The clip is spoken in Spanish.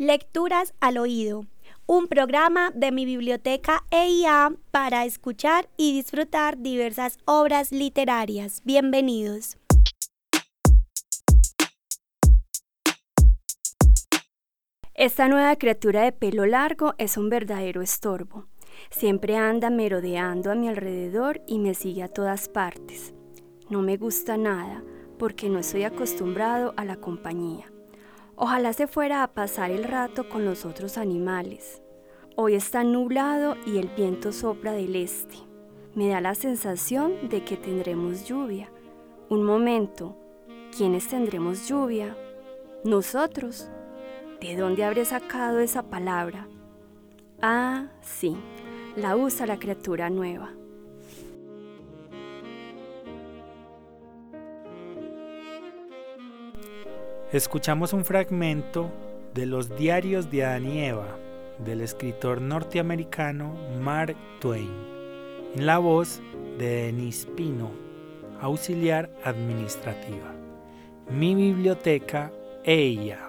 Lecturas al oído, un programa de mi biblioteca EIA para escuchar y disfrutar diversas obras literarias. Bienvenidos. Esta nueva criatura de pelo largo es un verdadero estorbo. Siempre anda merodeando a mi alrededor y me sigue a todas partes. No me gusta nada porque no estoy acostumbrado a la compañía. Ojalá se fuera a pasar el rato con los otros animales. Hoy está nublado y el viento sopla del este. Me da la sensación de que tendremos lluvia. Un momento, ¿quiénes tendremos lluvia? Nosotros. ¿De dónde habré sacado esa palabra? Ah, sí, la usa la criatura nueva. Escuchamos un fragmento de los diarios de Adán y Eva del escritor norteamericano Mark Twain, en la voz de Denise Pino, auxiliar administrativa. Mi biblioteca, ella.